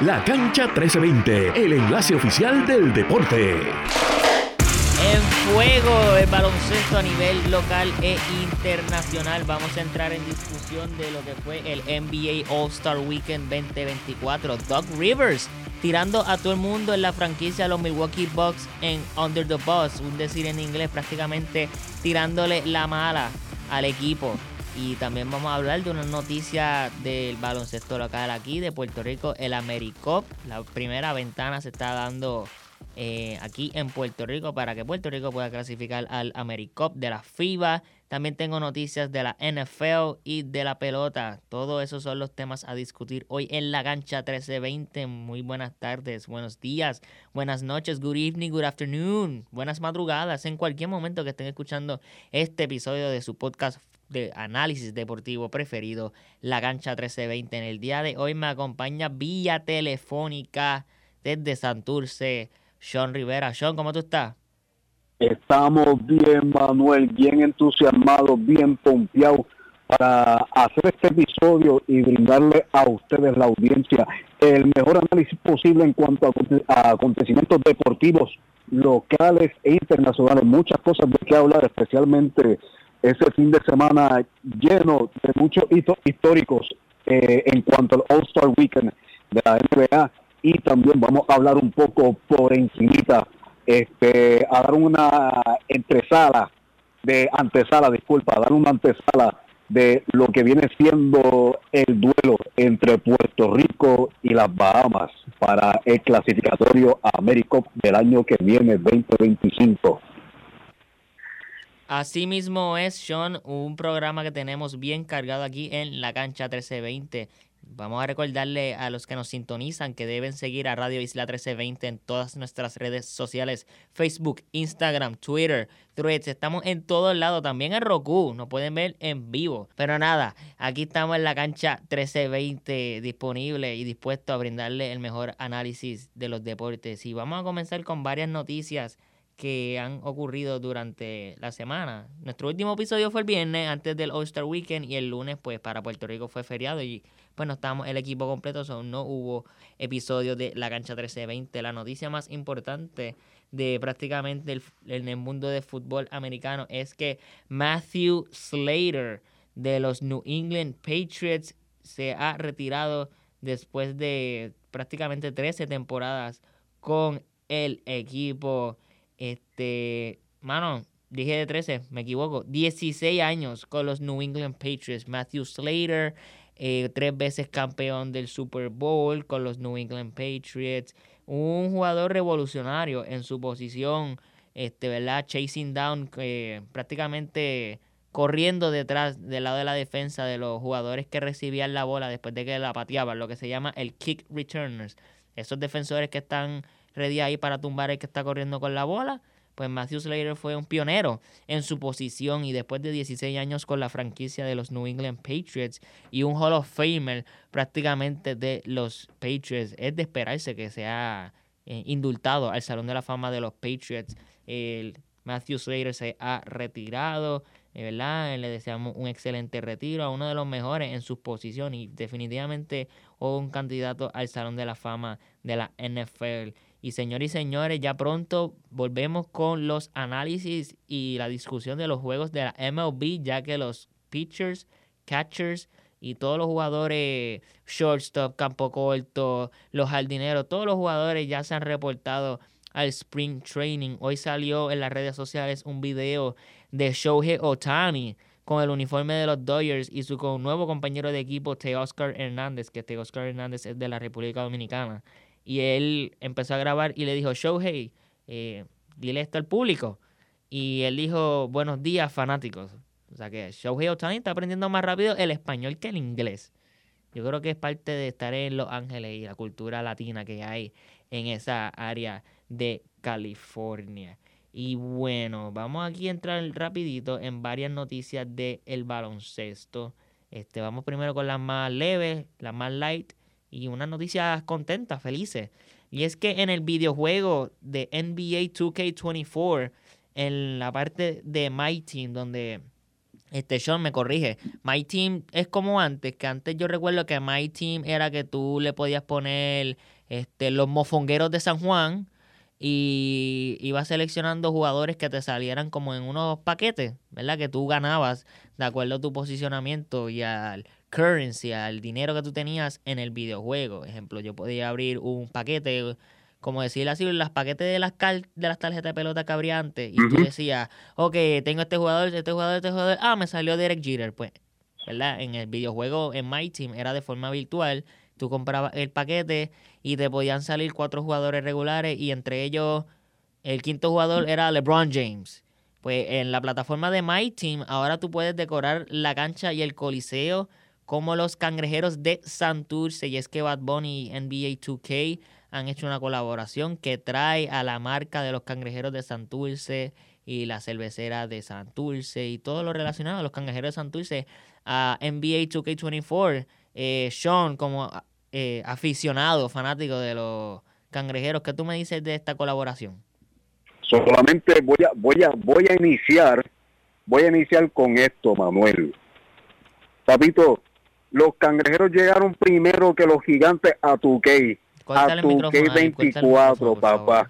La Cancha 1320, el enlace oficial del deporte. En fuego el baloncesto a nivel local e internacional. Vamos a entrar en discusión de lo que fue el NBA All-Star Weekend 2024. Doug Rivers tirando a todo el mundo en la franquicia de los Milwaukee Bucks en Under the Bus, un decir en inglés prácticamente tirándole la mala al equipo. Y también vamos a hablar de una noticia del baloncesto local aquí de Puerto Rico, el AmeriCup. La primera ventana se está dando eh, aquí en Puerto Rico para que Puerto Rico pueda clasificar al AmeriCup de la FIBA. También tengo noticias de la NFL y de la pelota. Todos esos son los temas a discutir hoy en la cancha 1320. Muy buenas tardes, buenos días, buenas noches, good evening, good afternoon, buenas madrugadas. En cualquier momento que estén escuchando este episodio de su podcast de análisis deportivo preferido, La Cancha 1320. En el día de hoy me acompaña vía telefónica desde Santurce sean Rivera. Sean, ¿cómo tú estás? Estamos bien, Manuel, bien entusiasmados, bien pompeados para hacer este episodio y brindarle a ustedes, la audiencia, el mejor análisis posible en cuanto a, acontecimientos deportivos locales e internacionales. Muchas cosas de qué hablar, especialmente ese fin de semana lleno de muchos hitos históricos eh, en cuanto al All-Star Weekend de la NBA y también vamos a hablar un poco por encimita, este, a dar una antesala de antesala, disculpa, dar una antesala de lo que viene siendo el duelo entre Puerto Rico y las Bahamas para el clasificatorio Américo del año que viene, 2025. Así mismo es, Sean, un programa que tenemos bien cargado aquí en la cancha 1320. Vamos a recordarle a los que nos sintonizan que deben seguir a Radio Isla 1320 en todas nuestras redes sociales, Facebook, Instagram, Twitter, Threads, estamos en todos lados, también en Roku, nos pueden ver en vivo. Pero nada, aquí estamos en la cancha 1320 disponible y dispuesto a brindarle el mejor análisis de los deportes. Y vamos a comenzar con varias noticias que han ocurrido durante la semana. Nuestro último episodio fue el viernes antes del All-Star Weekend y el lunes pues para Puerto Rico fue feriado y pues no estábamos el equipo completo, so no hubo episodio de la cancha 1320. La noticia más importante de prácticamente el, en el mundo del fútbol americano es que Matthew Slater de los New England Patriots se ha retirado después de prácticamente 13 temporadas con el equipo. Este, mano, dije de 13, me equivoco. 16 años con los New England Patriots. Matthew Slater, eh, tres veces campeón del Super Bowl con los New England Patriots. Un jugador revolucionario en su posición, este, ¿verdad? Chasing down, eh, prácticamente corriendo detrás del lado de la defensa de los jugadores que recibían la bola después de que la pateaban, lo que se llama el kick returners. Esos defensores que están ready ahí para tumbar el que está corriendo con la bola. Pues Matthew Slater fue un pionero en su posición y después de 16 años con la franquicia de los New England Patriots y un Hall of Famer prácticamente de los Patriots, es de esperarse que sea eh, indultado al Salón de la Fama de los Patriots. El Matthew Slater se ha retirado, eh, ¿verdad? Le deseamos un excelente retiro a uno de los mejores en su posición y definitivamente un candidato al Salón de la Fama de la NFL. Y señores y señores, ya pronto volvemos con los análisis y la discusión de los juegos de la MLB, ya que los pitchers, catchers y todos los jugadores, shortstop, campo corto, los jardineros, todos los jugadores ya se han reportado al Spring Training. Hoy salió en las redes sociales un video de Shohei Otani con el uniforme de los Dodgers y su nuevo compañero de equipo, Teoscar Hernández, que Teoscar Hernández es de la República Dominicana. Y él empezó a grabar y le dijo, Shohei, eh, dile esto al público. Y él dijo, buenos días, fanáticos. O sea que Shohei Otani está aprendiendo más rápido el español que el inglés. Yo creo que es parte de estar en Los Ángeles y la cultura latina que hay en esa área de California. Y bueno, vamos aquí a entrar rapidito en varias noticias del el baloncesto. Este, vamos primero con las más leves, las más light y unas noticias contentas, felices. Y es que en el videojuego de NBA 2K24, en la parte de My Team, donde Este Sean me corrige. My Team es como antes, que antes yo recuerdo que My Team era que tú le podías poner este, los mofongueros de San Juan y ibas seleccionando jugadores que te salieran como en unos paquetes, ¿verdad? Que tú ganabas de acuerdo a tu posicionamiento y al currency, al dinero que tú tenías en el videojuego. Ejemplo, yo podía abrir un paquete, como decir así, los paquetes de las, de las tarjetas de pelota que abría antes. Y tú decías, ok, tengo este jugador, este jugador, este jugador. Ah, me salió Derek Jeter. Pues, ¿verdad? En el videojuego, en My Team, era de forma virtual. Tú comprabas el paquete y te podían salir cuatro jugadores regulares y entre ellos el quinto jugador era LeBron James. Pues en la plataforma de My Team ahora tú puedes decorar la cancha y el coliseo como los cangrejeros de Santurce. Y es que Bad Bunny y NBA 2K han hecho una colaboración que trae a la marca de los cangrejeros de Santurce y la cervecera de Santurce y todo lo relacionado a los cangrejeros de Santurce a NBA 2K24. Eh, Sean, como eh, aficionado, fanático de los cangrejeros, ¿qué tú me dices de esta colaboración? Solamente voy a, voy a, voy a iniciar, voy a iniciar con esto, Manuel. Papito, los cangrejeros llegaron primero que los gigantes a tu A tu 24, papá.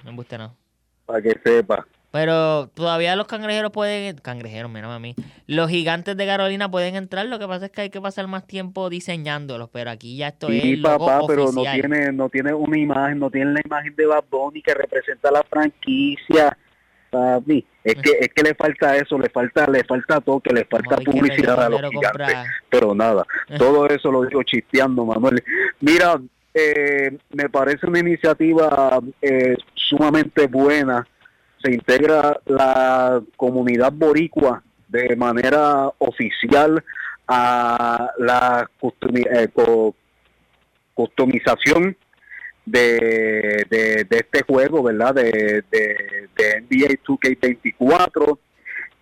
Para que sepa. Pero todavía los cangrejeros pueden. Cangrejeros, mira a mí. Los gigantes de Carolina pueden entrar. Lo que pasa es que hay que pasar más tiempo diseñándolos. Pero aquí ya estoy. Sí, papá, pero no tiene, no tiene una imagen, no tiene la imagen de Bad Bunny que representa la franquicia. Es que, es que le falta eso, le falta, le falta toque, le falta publicidad a los gigantes. Pero nada, todo eso lo digo chisteando, Manuel. Mira, eh, me parece una iniciativa eh, sumamente buena. Se integra la comunidad boricua de manera oficial a la eh, customización de, de, este juego, ¿verdad? De, de, NBA 2K24.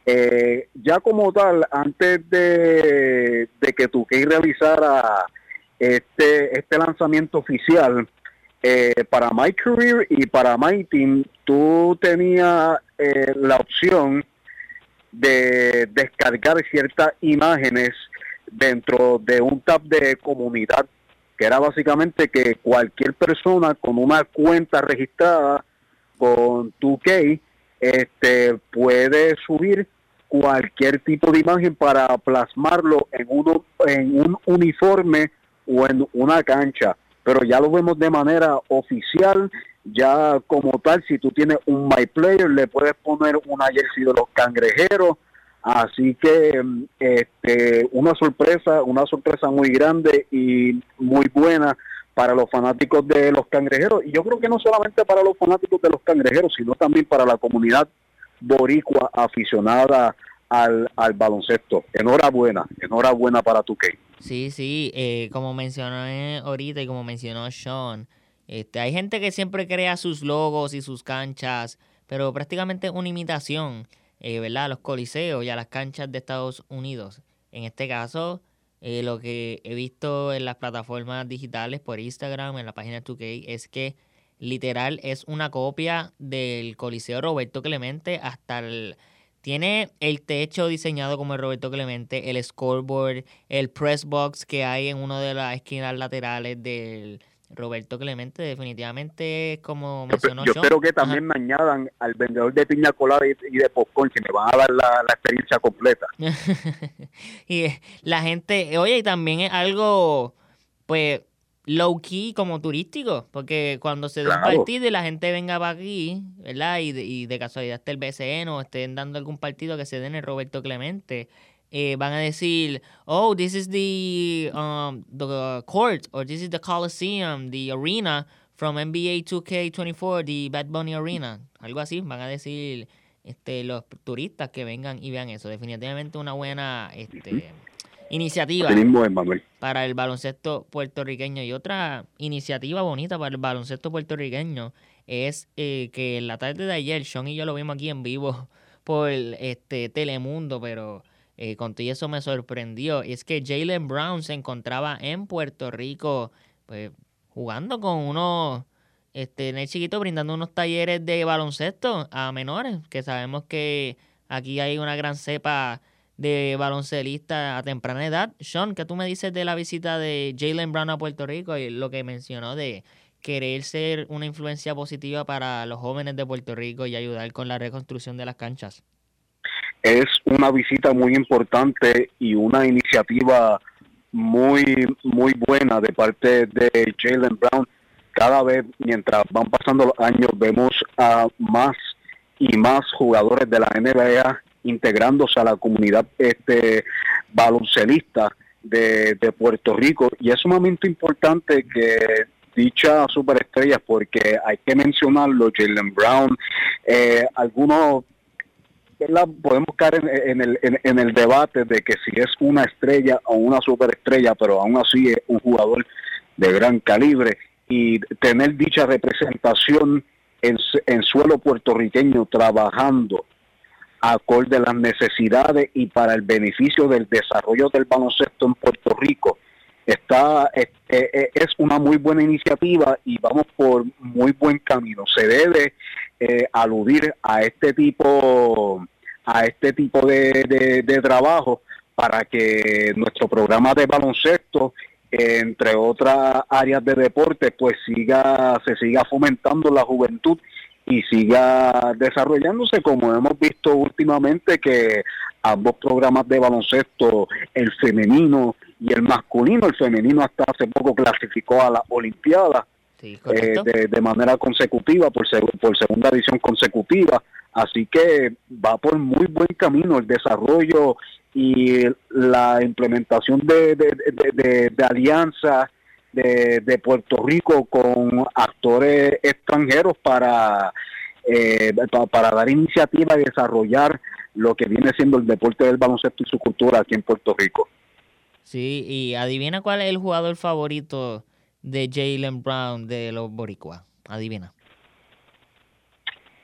Eh, ya como tal, antes de, de que 2K realizara este, este lanzamiento oficial, eh, para My Career y para My Team, tú tenías eh, la opción de descargar ciertas imágenes dentro de un tab de comunidad que era básicamente que cualquier persona con una cuenta registrada con 2K este, puede subir cualquier tipo de imagen para plasmarlo en, uno, en un uniforme o en una cancha. Pero ya lo vemos de manera oficial, ya como tal, si tú tienes un My Player, le puedes poner una jersey de los cangrejeros, Así que este, una sorpresa, una sorpresa muy grande y muy buena para los fanáticos de los cangrejeros. Y yo creo que no solamente para los fanáticos de los cangrejeros, sino también para la comunidad boricua aficionada al, al baloncesto. Enhorabuena, enhorabuena para tu Sí, sí, eh, como mencioné ahorita y como mencionó Sean, este, hay gente que siempre crea sus logos y sus canchas, pero prácticamente una imitación eh, ¿verdad? a los coliseos y a las canchas de Estados Unidos. En este caso, eh, lo que he visto en las plataformas digitales por Instagram, en la página 2K, es que literal es una copia del Coliseo Roberto Clemente hasta el... Tiene el techo diseñado como el Roberto Clemente, el scoreboard, el press box que hay en una de las esquinas laterales del, Roberto Clemente definitivamente como mencionó yo, yo espero que también me añadan al vendedor de piña colada y, de popcorn que me van a dar la, experiencia completa. Y eh, la gente oye y también es algo pues low key como turístico porque cuando se da un partido y la gente venga para aquí verdad y de, y de casualidad esté el BCN o estén dando algún partido que se den el Roberto Clemente eh, van a decir, oh, this is the, um, the court, or this is the Coliseum, the arena from NBA 2K24, the Bad Bunny Arena. Algo así, van a decir este, los turistas que vengan y vean eso. Definitivamente una buena este, iniciativa para el baloncesto puertorriqueño. Y otra iniciativa bonita para el baloncesto puertorriqueño es eh, que la tarde de ayer, Sean y yo lo vimos aquí en vivo por este Telemundo, pero eh, con eso me sorprendió. Y es que Jalen Brown se encontraba en Puerto Rico, pues, jugando con unos, este, en el chiquito, brindando unos talleres de baloncesto a menores, que sabemos que aquí hay una gran cepa de baloncelista a temprana edad. Sean, ¿qué tú me dices de la visita de Jalen Brown a Puerto Rico y lo que mencionó de querer ser una influencia positiva para los jóvenes de Puerto Rico y ayudar con la reconstrucción de las canchas? Es una visita muy importante y una iniciativa muy, muy buena de parte de Jalen Brown. Cada vez, mientras van pasando los años, vemos a más y más jugadores de la NBA integrándose a la comunidad este baloncelista de, Puerto Rico y es sumamente importante que dicha superestrella porque hay que mencionarlo Jalen Brown eh, algunos podemos caer en, el, en, el debate de que si es una estrella o una superestrella pero aún así es un jugador de gran calibre y tener dicha representación en, en suelo puertorriqueño trabajando acorde a las necesidades y para el beneficio del desarrollo del baloncesto en Puerto Rico. Está, es, es una muy buena iniciativa y vamos por muy buen camino. Se debe eh, aludir a este tipo a este tipo de, de, trabajo para que nuestro programa de baloncesto entre otras áreas de deporte pues siga se siga fomentando la juventud y siga desarrollándose como hemos visto últimamente que ambos programas de baloncesto, el femenino y el masculino, el femenino hasta hace poco clasificó a la Olimpiada eh, de, manera consecutiva, por, por segunda edición consecutiva, así que va por muy buen camino el desarrollo y la implementación de, de, de alianzas de, Puerto Rico con actores extranjeros para, eh, para, dar iniciativa y desarrollar lo que viene siendo el deporte del baloncesto y su cultura aquí en Puerto Rico. Sí, y adivina cuál es el jugador favorito de Jalen Brown de los Boricua. Adivina.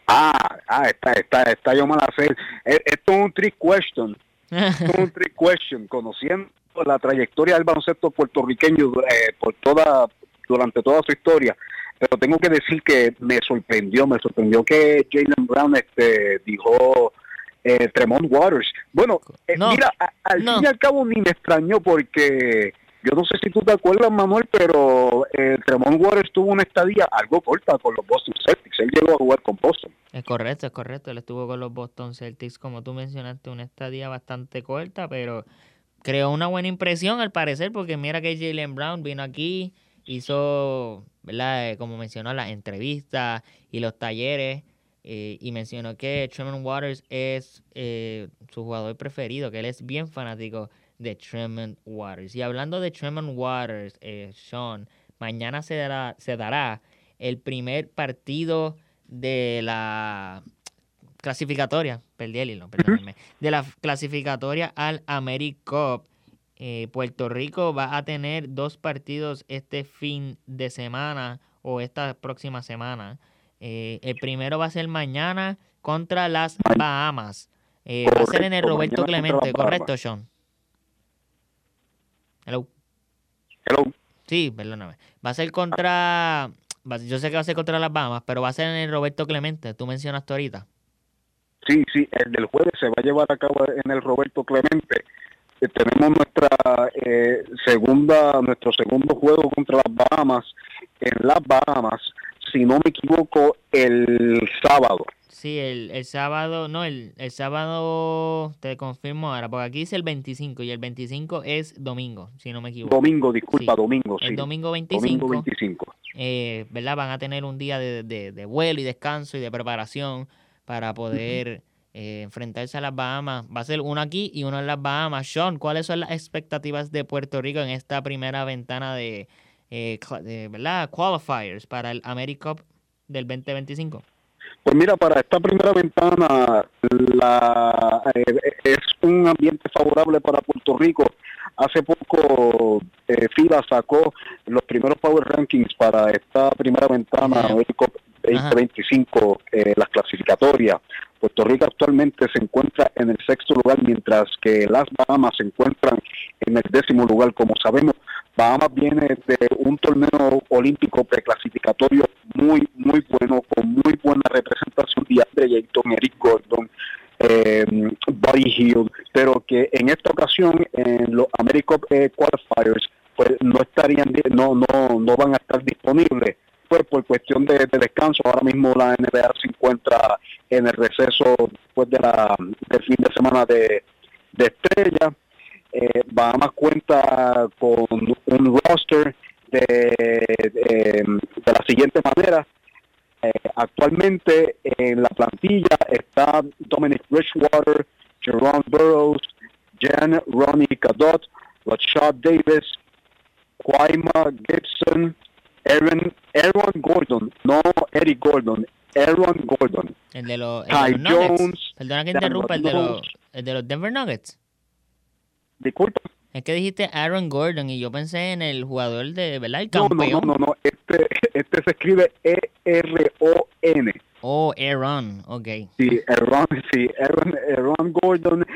Ah, ah, está, está, está yo mal hacer. E, esto es un trick question. Esto es un trick question. Conociendo la trayectoria del baloncesto puertorriqueño eh, por toda durante toda su historia pero tengo que decir que me sorprendió me sorprendió que Jalen Brown este dijo eh, Tremont Waters bueno eh, mira al fin y al cabo ni me extrañó porque yo no sé si tú te acuerdas Manuel pero eh, Tremont Waters tuvo una estadía algo corta con los Boston Celtics él llegó a jugar con Boston es correcto es correcto él estuvo con los Boston Celtics como tú mencionaste una estadía bastante corta pero creó una buena impresión al parecer, porque mira que Jalen Brown vino aquí, hizo, ¿verdad? Eh, como mencionó, las entrevistas y los talleres. Eh, y mencionó que Tremont Waters es eh, su jugador preferido, que él es bien fanático de Tremont Waters. Y hablando de Tremont Waters, Sean, mañana se dará, se dará el primer partido de la clasificatoria, perdí el hilo, perdónenme, de la clasificatoria al AmeriCup. Eh, Puerto Rico va a tener dos partidos este fin de semana o esta próxima semana. Eh, el primero va a ser mañana contra las Bahamas. Eh, va a ser en el Roberto Clemente, ¿correcto, Sean? Hello. Hello. Sí, perdóname. Va a ser contra. Yo sé que va a ser contra las Bahamas, pero va a ser en el Roberto Clemente. Tú mencionaste ahorita. Sí, sí, el del jueves se va a llevar a cabo en el Roberto Clemente. Eh, tenemos nuestra eh, segunda, nuestro segundo juego contra las Bahamas en las Bahamas, si no me equivoco, el sábado. Sí, el, el sábado, no, el, el sábado te confirmo ahora, porque aquí dice el 25 y el 25 es domingo, si no me equivoco. Domingo, disculpa, domingo, sí. El domingo 25. Domingo 25. Eh, ¿Verdad? Van a tener un día de, de, de vuelo y descanso y de preparación para poder eh, enfrentarse a las Bahamas. Va a ser uno aquí y uno en las Bahamas. Sean, ¿cuáles son las expectativas de Puerto Rico en esta primera ventana de, eh, ¿verdad? qualifiers para el AmeriCup del 2025? Pues mira, para esta primera ventana la, eh, es un ambiente favorable para Puerto Rico. Hace poco FIBA sacó los primeros Power Rankings para esta primera ventana AmeriCup 2025, las clasificatorias. Puerto Rico actualmente se encuentra en el sexto lugar, mientras que las Bahamas se encuentran en el décimo lugar. Como sabemos, Bahamas viene de un torneo olímpico preclasificatorio muy, muy bueno, con muy buena representación de Andre Ayton, Eric Gordon, eh, Buddy Hill, pero que en esta ocasión en los AmeriCup eh, Qualifiers pues no estarían no no no van a estar disponibles pues por cuestión de, descanso ahora mismo la NBA se encuentra en el receso después de la del fin de semana de, de estrella. Eh, Bahamas cuenta con un roster de, de, la siguiente manera. Eh, actualmente en la plantilla está Dominic Richwater, Jerome Burroughs, Jan Ronnie Cadot, Rashad Davis, Quaima Gibson, Aaron, Aaron Gordon, no Eric Gordon, Aaron Gordon. El de los, Jones. Perdona que interrumpa, el de, los, el de los Denver Nuggets. Disculpa. Es que dijiste Aaron Gordon y yo pensé en el jugador de, ¿verdad? El campeón. No, no, no, no, Este, este se escribe E-R-O-N. Oh, Aaron, ok. Sí, Aaron, sí, Aaron, Aaron Gordon,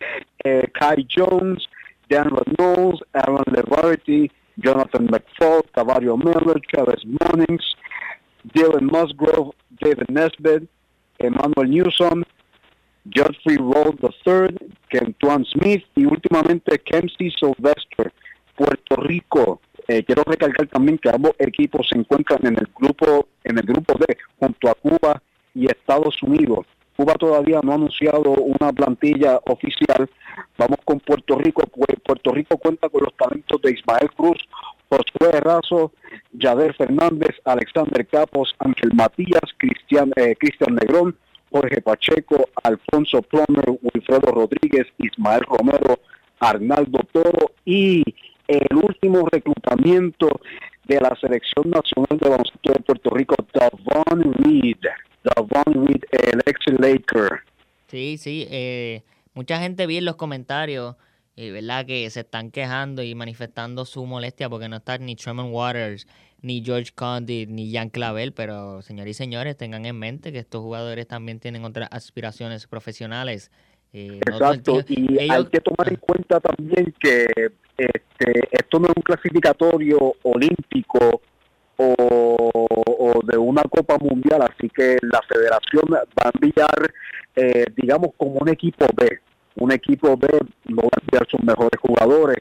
eh, Kai Jones, Dan Reynolds, Aaron Levarty, Jonathan McFall, Tavario Miller, Travis Mannings, Dylan Musgrove, David Nesbitt, Emmanuel Newsom, Jeffrey Roll III, Kentuan Smith y últimamente Kempsey Sylvester, Puerto Rico. Eh, quiero recalcar también que ambos equipos se encuentran en el grupo en el grupo D junto a Cuba y Estados Unidos. Cuba todavía no ha anunciado una plantilla oficial. Vamos con Puerto Rico. Puerto Rico cuenta con los talentos de Ismael Cruz, Josué Razo, Yader Fernández, Alexander Capos, Ángel Matías, Cristian, eh, Cristian Negrón, Jorge Pacheco, Alfonso Plomer, Wilfredo Rodríguez, Ismael Romero, Arnaldo Toro y el último reclutamiento de la selección nacional de baloncesto de Puerto Rico, Davon Reed. Davon Reed, el ex Laker. Sí, sí. Eh, mucha gente vi en los comentarios, eh, ¿verdad? Que se están quejando y manifestando su molestia porque no está ni Tremont Waters ni George Condit, ni Jan Clavel, pero señores y señores, tengan en mente que estos jugadores también tienen otras aspiraciones profesionales. Eh, Exacto, y hay que tomar en cuenta también que este, esto no es un clasificatorio olímpico o, de una Copa Mundial, así que la federación va a enviar, eh, digamos, como un equipo B. Un equipo B no va a enviar sus mejores jugadores,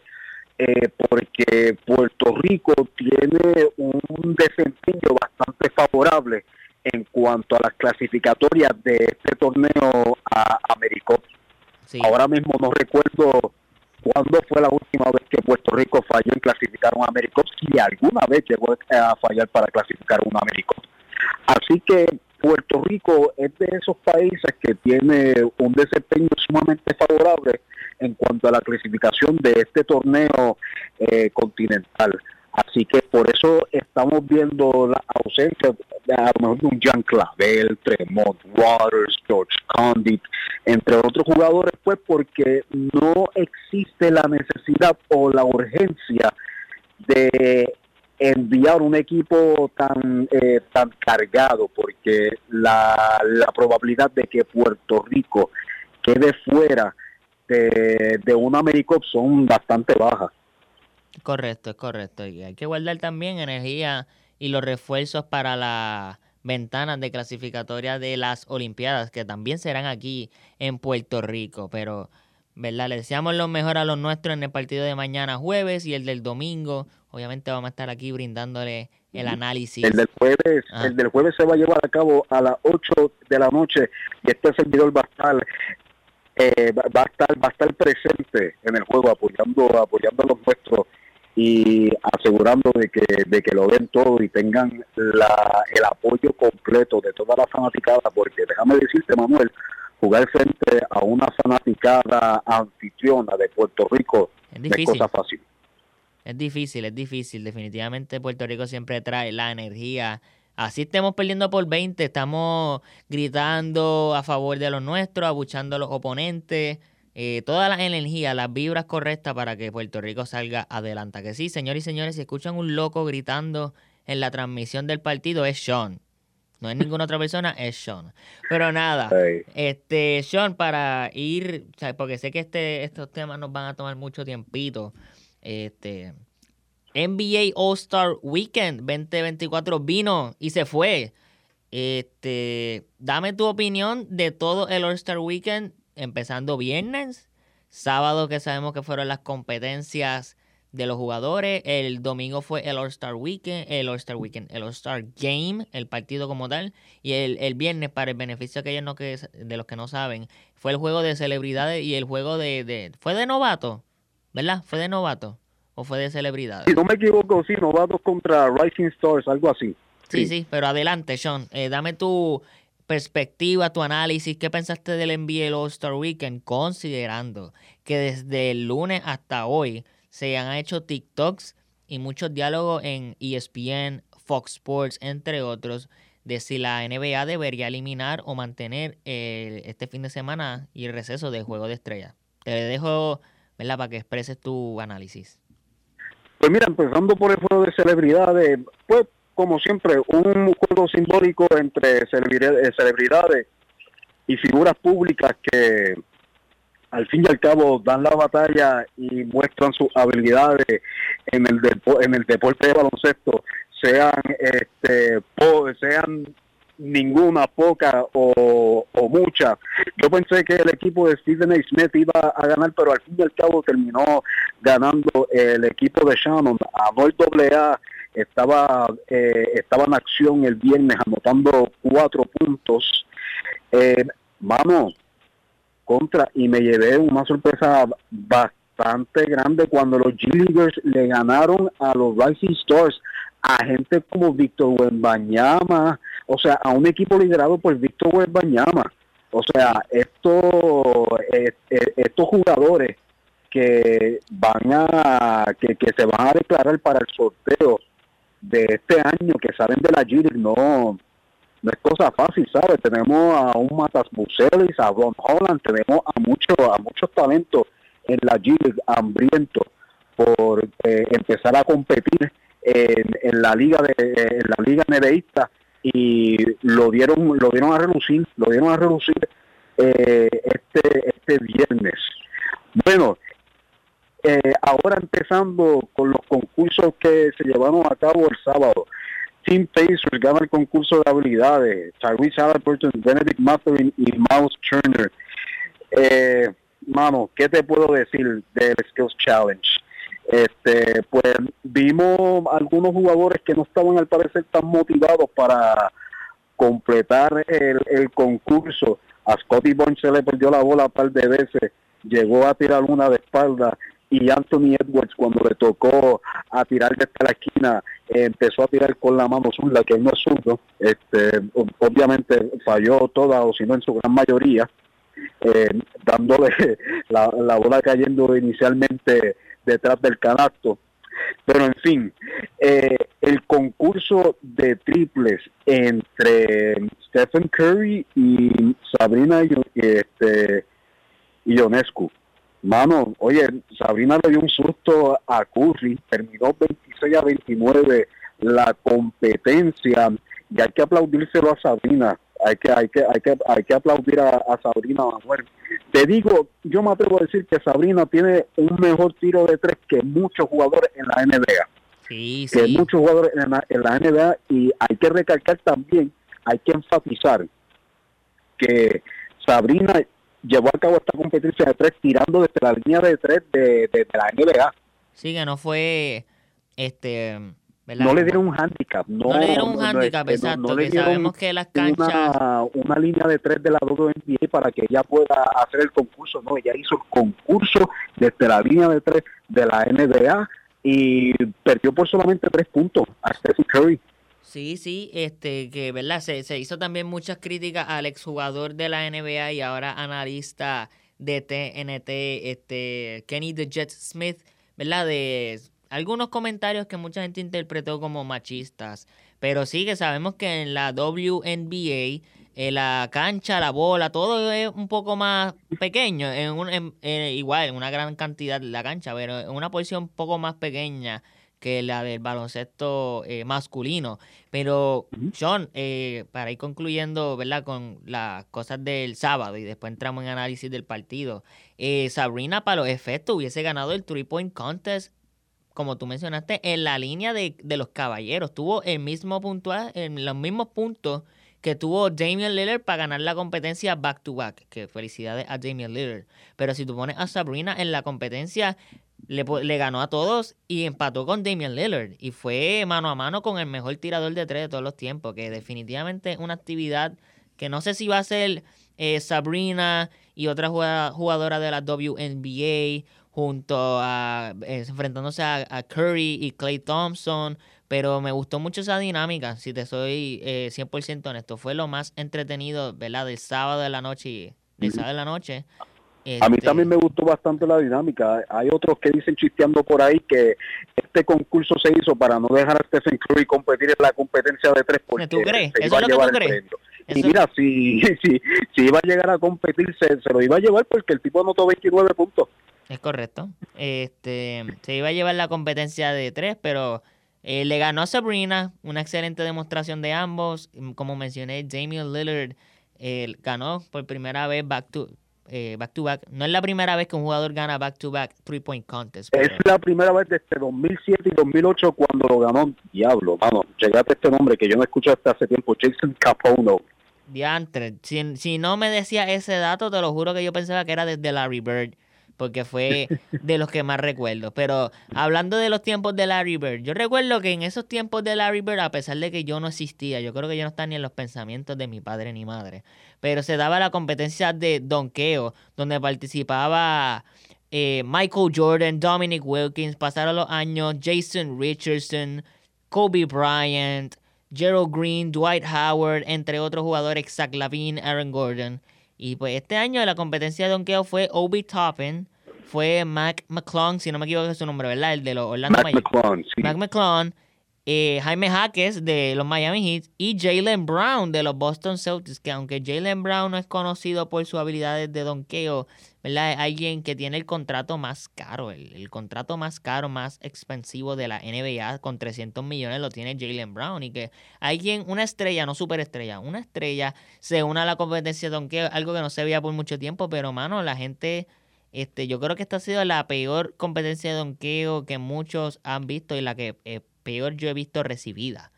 eh, porque Puerto Rico tiene un desempeño bastante favorable en cuanto a las clasificatorias de este torneo a América. Ahora mismo no recuerdo cuándo fue la última vez que Puerto Rico falló en clasificar un América, si alguna vez llegó a fallar para clasificar un América. Así que Puerto Rico es de esos países que tiene un desempeño sumamente favorable en cuanto a la clasificación de este torneo eh, continental. Así que por eso estamos viendo la ausencia de, a lo mejor de un Jean Clavel, Tremont Waters, George Condit, entre otros jugadores, pues porque no existe la necesidad o la urgencia de enviar un equipo tan eh, tan cargado porque la, la probabilidad de que Puerto Rico quede fuera de, de un AmeriCup son bastante bajas. Correcto, es correcto. Y hay que guardar también energía y los refuerzos para las ventanas de clasificatoria de las Olimpiadas, que también serán aquí en Puerto Rico. Pero, ¿verdad? Le deseamos lo mejor a los nuestros en el partido de mañana jueves y el del domingo. Obviamente vamos a estar aquí brindándole el análisis. El del jueves, ah. el del jueves se va a llevar a cabo a las 8 de la noche y este servidor va a estar eh, va a estar va a estar presente en el juego apoyando apoyando a los nuestros y asegurando de que de que lo den todo y tengan la, el apoyo completo de toda la fanaticada porque déjame decirte Manuel jugar frente a una fanaticada anfitriona de Puerto Rico es, difícil. es cosa fácil es difícil es difícil definitivamente Puerto Rico siempre trae la energía Así estemos perdiendo por 20, estamos gritando a favor de los nuestros, abuchando a los oponentes, eh, toda la energía, las vibras correctas para que Puerto Rico salga adelante. Que sí, señores y señores, si escuchan un loco gritando en la transmisión del partido, es Sean. No es ninguna otra persona, es Sean. Pero nada, este Sean, para ir, porque sé que este, estos temas nos van a tomar mucho tiempito. Este, NBA All-Star Weekend 2024 vino y se fue. Este, dame tu opinión de todo el All-Star Weekend, empezando viernes, sábado que sabemos que fueron las competencias de los jugadores, el domingo fue el All-Star Weekend, el All-Star Weekend, el All-Star Game, el partido como tal, y el, el viernes, para el beneficio de aquellos no que, de los que no saben, fue el juego de celebridades y el juego de, de fue de novato, ¿verdad? Fue de novato o fue de celebridades. Si no me equivoco, sí, novatos contra Rising Stars, algo así. Sí, sí, pero adelante, Sean, eh, dame tu perspectiva, tu análisis, ¿qué pensaste del NBA All-Star Weekend? Considerando que desde el lunes hasta hoy se han hecho TikToks y muchos diálogos en ESPN, Fox Sports, entre otros, de si la NBA debería eliminar o mantener este fin de semana y el receso del Juego de Estrellas. Te dejo, ¿verdad?, para que expreses tu análisis. Pues mira, empezando por el juego de celebridades, pues como siempre, un juego simbólico entre celebridades y figuras públicas que al fin y al cabo dan la batalla y muestran sus habilidades en el en el deporte de baloncesto, sean este sean ninguna, poca o, o. Yo pensé que el equipo de Stephen A. Smith iba a ganar, pero al fin y al cabo terminó ganando el equipo de Shannon. a doble A estaba, eh, estaba en acción el viernes anotando cuatro puntos. Eh, vamos, contra, y me llevé una sorpresa bastante grande cuando los G le ganaron a los Rising Stars, a gente como Víctor Wembanyama, o sea, a un equipo liderado por Víctor Wembanyama. O sea, esto, eh, eh, estos jugadores que van a que, que se van a declarar para el sorteo de este año que salen de la G no, no es cosa fácil, ¿sabes? Tenemos a un Matas Bucelis, a Ron Holland, tenemos a muchos a muchos talentos en la G hambrientos por eh, empezar a competir en, la liga de la liga y lo dieron lo dieron a relucir lo dieron a relucir eh, este este viernes bueno eh, ahora empezando con los concursos que se llevaron a cabo el sábado. Team Pacers gana el concurso de habilidades. Tyrese Halliburton, Benedict Mathurin y Mouse Turner. Eh, mano, ¿qué te puedo decir del Skills Challenge? Este, pues vimos algunos jugadores que no estaban al parecer tan motivados para completar el, concurso. A Scotty Bourne se le perdió la bola un par de veces, llegó a tirar una de espalda y Anthony Edwards cuando le tocó a tirar desde la esquina empezó a tirar con la mano zurda que no es este obviamente falló toda o si no en su gran mayoría eh, dándole la, bola cayendo inicialmente detrás del canasto. Pero en fin eh, el concurso de triples entre Stephen Curry y Sabrina este, Ionescu Mano, oye, Sabrina le dio un susto a Curry, terminó 26 a 29 la competencia y hay que aplaudírselo a Sabrina, hay que hay que hay que hay que aplaudir a, Sabrina Manuel. Te digo, yo me atrevo a decir que Sabrina tiene un mejor tiro de tres que muchos jugadores en la NBA. Sí, que muchos jugadores en la, en la NBA y hay que recalcar también, hay que enfatizar que Sabrina llevó a cabo esta competencia de tres tirando desde la línea de tres de, de, la NBA. Sí, que no fue este no le dieron un handicap. No, le dieron un handicap, exacto. que sabemos que las canchas. Una, línea de tres de la NBA para que ella pueda hacer el concurso. No, ella hizo el concurso desde la línea de tres de la NBA y perdió por solamente tres puntos a Stephen Curry. Sí, sí, este, que verdad, se, se hizo también muchas críticas al exjugador de la NBA y ahora analista de TNT, este, Kenny the Jet Smith, ¿verdad? De algunos comentarios que mucha gente interpretó como machistas. Pero sí que sabemos que en la WNBA, en la cancha, la bola, todo es un poco más pequeño. En, un, igual, en una gran cantidad la cancha, pero en una posición un poco más pequeña que la del baloncesto eh, masculino. Pero, Sean, eh, para ir concluyendo, ¿verdad? Con las cosas del sábado y después entramos en análisis del partido. Eh, Sabrina, para los efectos, hubiese ganado el three point contest, como tú mencionaste, en la línea de, los caballeros. Tuvo el mismo puntual, en los mismos puntos que tuvo Damian Lillard para ganar la competencia back to back. Que felicidades a Damian Lillard. Pero si tú pones a Sabrina en la competencia, le, le, ganó a todos y empató con Damian Lillard. Y fue mano a mano con el mejor tirador de tres de todos los tiempos. Que definitivamente es una actividad que no sé si va a ser eh, Sabrina y otra jugadora de la WNBA junto a eh, enfrentándose a, Curry y Clay Thompson. Pero me gustó mucho esa dinámica, si te soy eh, 100% honesto. Fue lo más entretenido, ¿verdad? Del sábado de la noche del sábado de la noche. A mí este también me gustó bastante la dinámica. Hay otros que dicen chisteando por ahí que este concurso se hizo para no dejar a Stephen Curry competir en la competencia de tres porque ¿Tú crees? ¿Eso es lo que tú crees? Y mira, si, si, si iba a llegar a competir, se, lo iba a llevar porque el tipo anotó 29 puntos. Es correcto. Este, se iba a llevar la competencia de tres, pero eh, le ganó a Sabrina, una excelente demostración de ambos. Como mencioné, Damian Lillard eh, ganó por primera vez back to, eh, back to back. No es la primera vez que un jugador gana back to back three point contest. Es la primera vez desde 2007 y 2008 cuando lo ganó Diablo. Vamos, llegaste a este nombre que yo no escucho hasta hace tiempo, Jason Capono. Diantre, si, si no me decía ese dato, te lo juro que yo pensaba que era desde Larry Bird porque fue de los que más recuerdo. Pero hablando de los tiempos de Larry Bird, yo recuerdo que en esos tiempos de Larry Bird, a pesar de que yo no existía, yo creo que yo no estaba ni en los pensamientos de mi padre ni madre, pero se daba la competencia de donkeo, donde participaba eh, Michael Jordan, Dominic Wilkins, pasaron los años, Jason Richardson, Kobe Bryant, Gerald Green, Dwight Howard, entre otros jugadores, Zach Lavine, Aaron Gordon. Y pues este año la competencia de donkeo fue Obi Toppin, fue Mac McClung, si no me equivoco es su nombre, ¿verdad? El de los Orlando Mac McClung, sí. Mac McClung, eh, Jaime Jaques de los Miami Heat y Jalen Brown de los Boston Celtics, que aunque Jalen Brown no es conocido por sus habilidades de donkeo, ¿verdad? Es alguien que tiene el contrato más caro, el, contrato más caro, más expensivo de la NBA, con 300 millones lo tiene Jalen Brown. Y que alguien, una estrella, no superestrella, una estrella se une a la competencia de donkeo, algo que no se veía por mucho tiempo, pero mano, la gente. Este, yo creo que esta ha sido la peor competencia de donkeo que muchos han visto y la que eh, peor yo he visto recibida.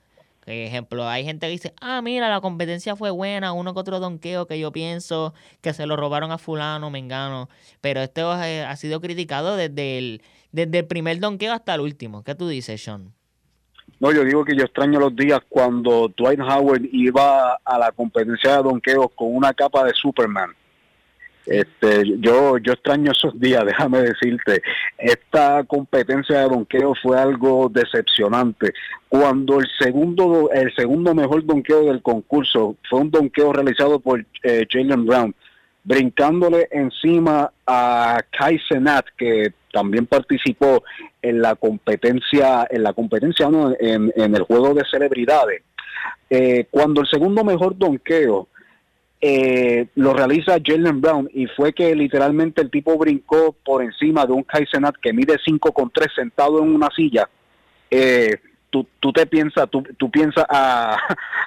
Por ejemplo, hay gente que dice, ah, mira, la competencia fue buena, uno que otro donqueo que yo pienso que se lo robaron a fulano, mengano. Pero esto ha sido criticado desde el, desde el primer donqueo hasta el último. ¿Qué tú dices, Sean? No, yo digo que yo extraño los días cuando Dwight Howard iba a la competencia de donqueo con una capa de Superman. Este, yo, yo extraño esos días, déjame decirte. Esta competencia de donqueo fue algo decepcionante. Cuando el segundo, el segundo mejor donqueo del concurso fue un donqueo realizado por eh, Jalen Brown, brincándole encima a Kai Senat, que también participó en la competencia, en la competencia en, el juego de celebridades. Eh, cuando el segundo mejor donqueo eh, lo realiza Jalen Brown y fue que literalmente el tipo brincó por encima de un Kaizenat que mide 5 con 3 sentado en una silla. Eh, tú, tú te piensas, tú, tú piensas a,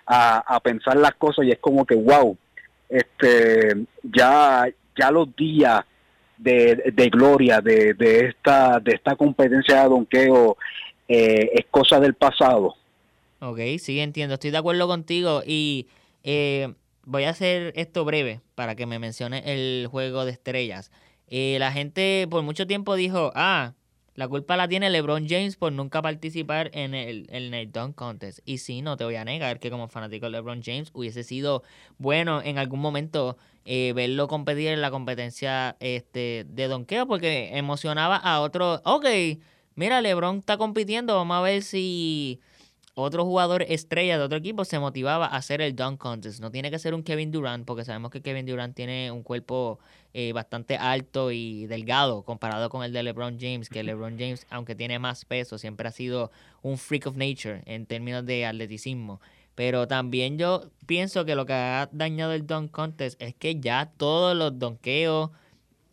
a, pensar las cosas y es como que wow, este, ya, ya los días de, de gloria de, de, esta, de esta competencia de donqueo eh, es cosa del pasado. Ok, sí, entiendo, estoy de acuerdo contigo y eh, voy a hacer esto breve para que me mencione el juego de estrellas. Eh, la gente por mucho tiempo dijo, ah, la culpa la tiene LeBron James por nunca participar en el, en el Dunk Contest. Y sí, no te voy a negar que como fanático de LeBron James hubiese sido bueno en algún momento eh, verlo competir en la competencia este, de donkeo porque emocionaba a otro. Ok, mira, LeBron está compitiendo, vamos a ver si otro jugador estrella de otro equipo se motivaba a hacer el dunk contest. No tiene que ser un Kevin Durant, porque sabemos que Kevin Durant tiene un cuerpo eh, bastante alto y delgado comparado con el de LeBron James, que LeBron James, aunque tiene más peso, siempre ha sido un freak of nature en términos de atleticismo. Pero también yo pienso que lo que ha dañado el dunk contest es que ya todos los donkeos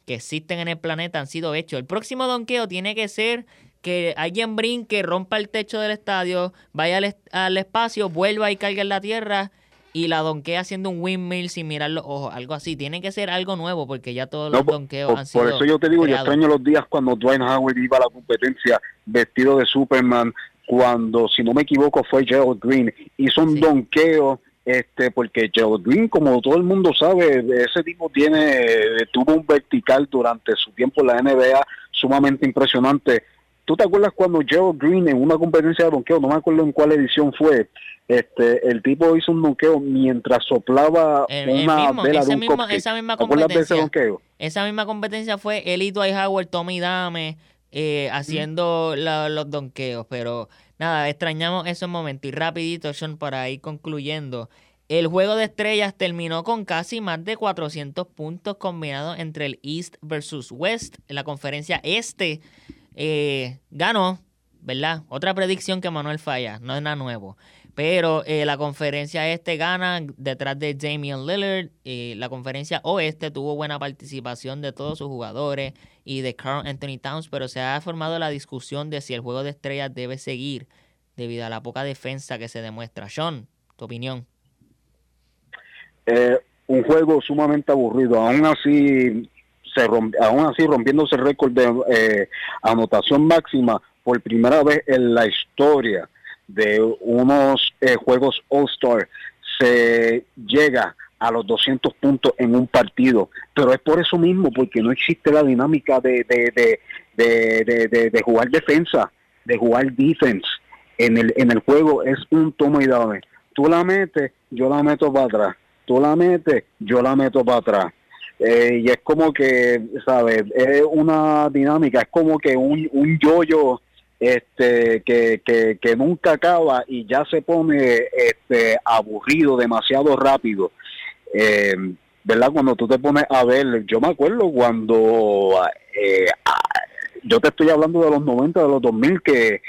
que existen en el planeta han sido hechos. El próximo donkeo tiene que ser que alguien brinque, rompa el techo del estadio, vaya al, espacio, vuelva y caiga en la tierra y la donquea haciendo un windmill sin mirar los ojos, algo así. Tiene que ser algo nuevo porque ya todos los donkeos han sido. Por eso yo te digo, yo extraño los días cuando Dwayne Howard iba a la competencia vestido de Superman, cuando, si no me equivoco, fue Gerald Green, hizo un donqueo este porque Joe Green, como todo el mundo sabe, ese tipo tiene tuvo un vertical durante su tiempo en la NBA sumamente impresionante. ¿Tú te acuerdas cuando Joe Green en una competencia de donqueo, no me acuerdo en cuál edición fue, este el tipo hizo un donqueo mientras soplaba una vela de un Esa misma competencia, esa misma competencia fue Elito Dwight Howard, Tommy Dame, eh, haciendo los donqueos, pero nada, extrañamos esos momentos. Y rapidito, Sean, para ir concluyendo. El juego de estrellas terminó con casi más de 400 puntos combinados entre el East versus West. En la conferencia este eh, ganó, ¿verdad? Otra predicción que Manuel falla, no es nada nuevo. Pero eh, la conferencia este gana detrás de Damian Lillard. Eh, la conferencia oeste tuvo buena participación de todos sus jugadores y de Carl Anthony Towns, pero se ha formado la discusión de si el juego de estrellas debe seguir debido a la poca defensa que se demuestra. Sean, tu opinión. Eh, un juego sumamente aburrido. Aún así, se aún así rompiéndose el récord de anotación máxima por primera vez en la historia de unos eh, juegos All-Star se llega a los 200 puntos en un partido, pero es por eso mismo, porque no existe la dinámica de, de, de, de, jugar defensa, de jugar defense. En el, en el juego es un toma y dame. Tú la metes, yo la meto para atrás. Tú la metes, yo la meto para atrás. Eh, y es como que, ¿sabes? Es una dinámica, es como que un, un yo-yo este que, que, nunca acaba y ya se pone este aburrido demasiado rápido eh, verdad cuando tú te pones a ver yo me acuerdo cuando eh, yo te estoy hablando de los 90 de los 2000 que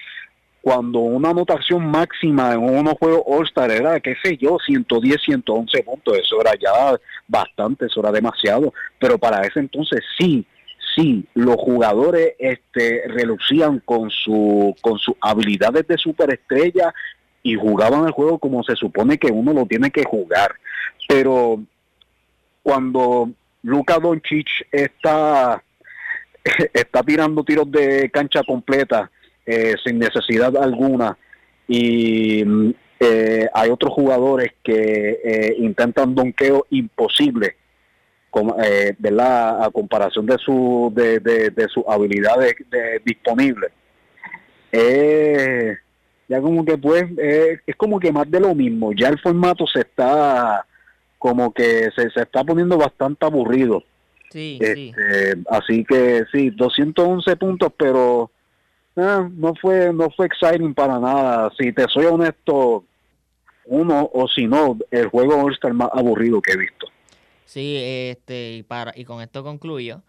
cuando una anotación máxima en unos juegos All-Star era, qué sé yo, 110, 111 puntos, eso era ya bastante, eso era demasiado, pero para ese entonces sí, sí, los jugadores este, relucían con, su, con sus habilidades de superestrella y jugaban el juego como se supone que uno lo tiene que jugar. Pero cuando Luka Doncic está, está tirando tiros de cancha completa eh, sin necesidad alguna y eh, hay otros jugadores que eh, intentan donqueo imposible eh, ¿verdad? a comparación de su de, de, sus habilidades disponibles eh, ya como que pues eh, es como que más de lo mismo ya el formato se está como que se, se está poniendo bastante aburrido sí, sí. Este, así que sí 211 puntos pero eh, no fue no fue exciting para nada. Si te soy honesto uno o si no el juego está el más aburrido que he visto. Sí, este, y, para, y con esto concluyo,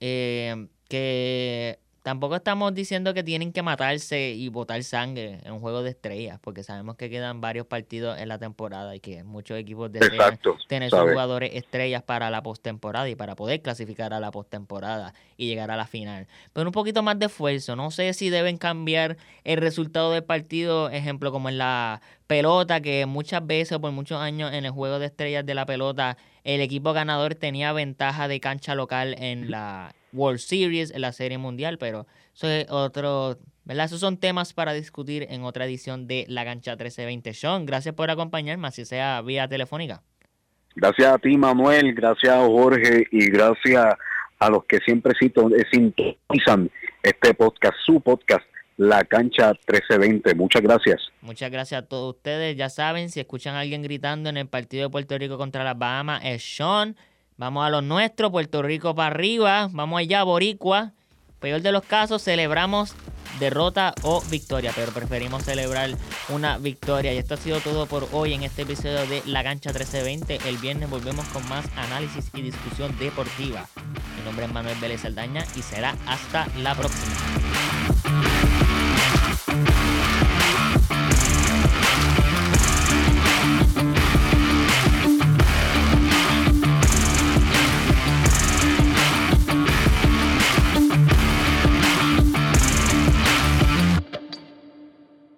eh, que tampoco estamos diciendo que tienen que matarse y botar sangre en un juego de estrellas, porque sabemos que quedan varios partidos en la temporada y que muchos equipos desean tener sus jugadores estrellas para la postemporada y para poder clasificar a la postemporada y llegar a la final. Pero un poquito más de esfuerzo. No sé si deben cambiar el resultado del partido, ejemplo, como en la pelota, que muchas veces por muchos años en el juego de estrellas de la pelota, el equipo ganador tenía ventaja de cancha local en la World Series, en la Serie Mundial, pero eso es otro, ¿verdad? Esos son temas para discutir en otra edición de La Cancha 1320. Sean, gracias por acompañarme, así sea vía telefónica. Gracias a ti, Manuel, gracias a Jorge y gracias a los que siempre sintonizan este podcast, su podcast, La Cancha 1320. Muchas gracias. Muchas gracias a todos ustedes. Ya saben, si escuchan a alguien gritando en el partido de Puerto Rico contra las Bahamas, es Sean. Vamos a los nuestros, Puerto Rico para arriba. Vamos allá, Boricua. Peor de los casos, celebramos derrota o victoria, pero preferimos celebrar una victoria. Y esto ha sido todo por hoy en este episodio de La Cancha 1320. El viernes volvemos con más análisis y discusión deportiva. Mi nombre es Manuel Vélez Aldaña y será hasta la próxima.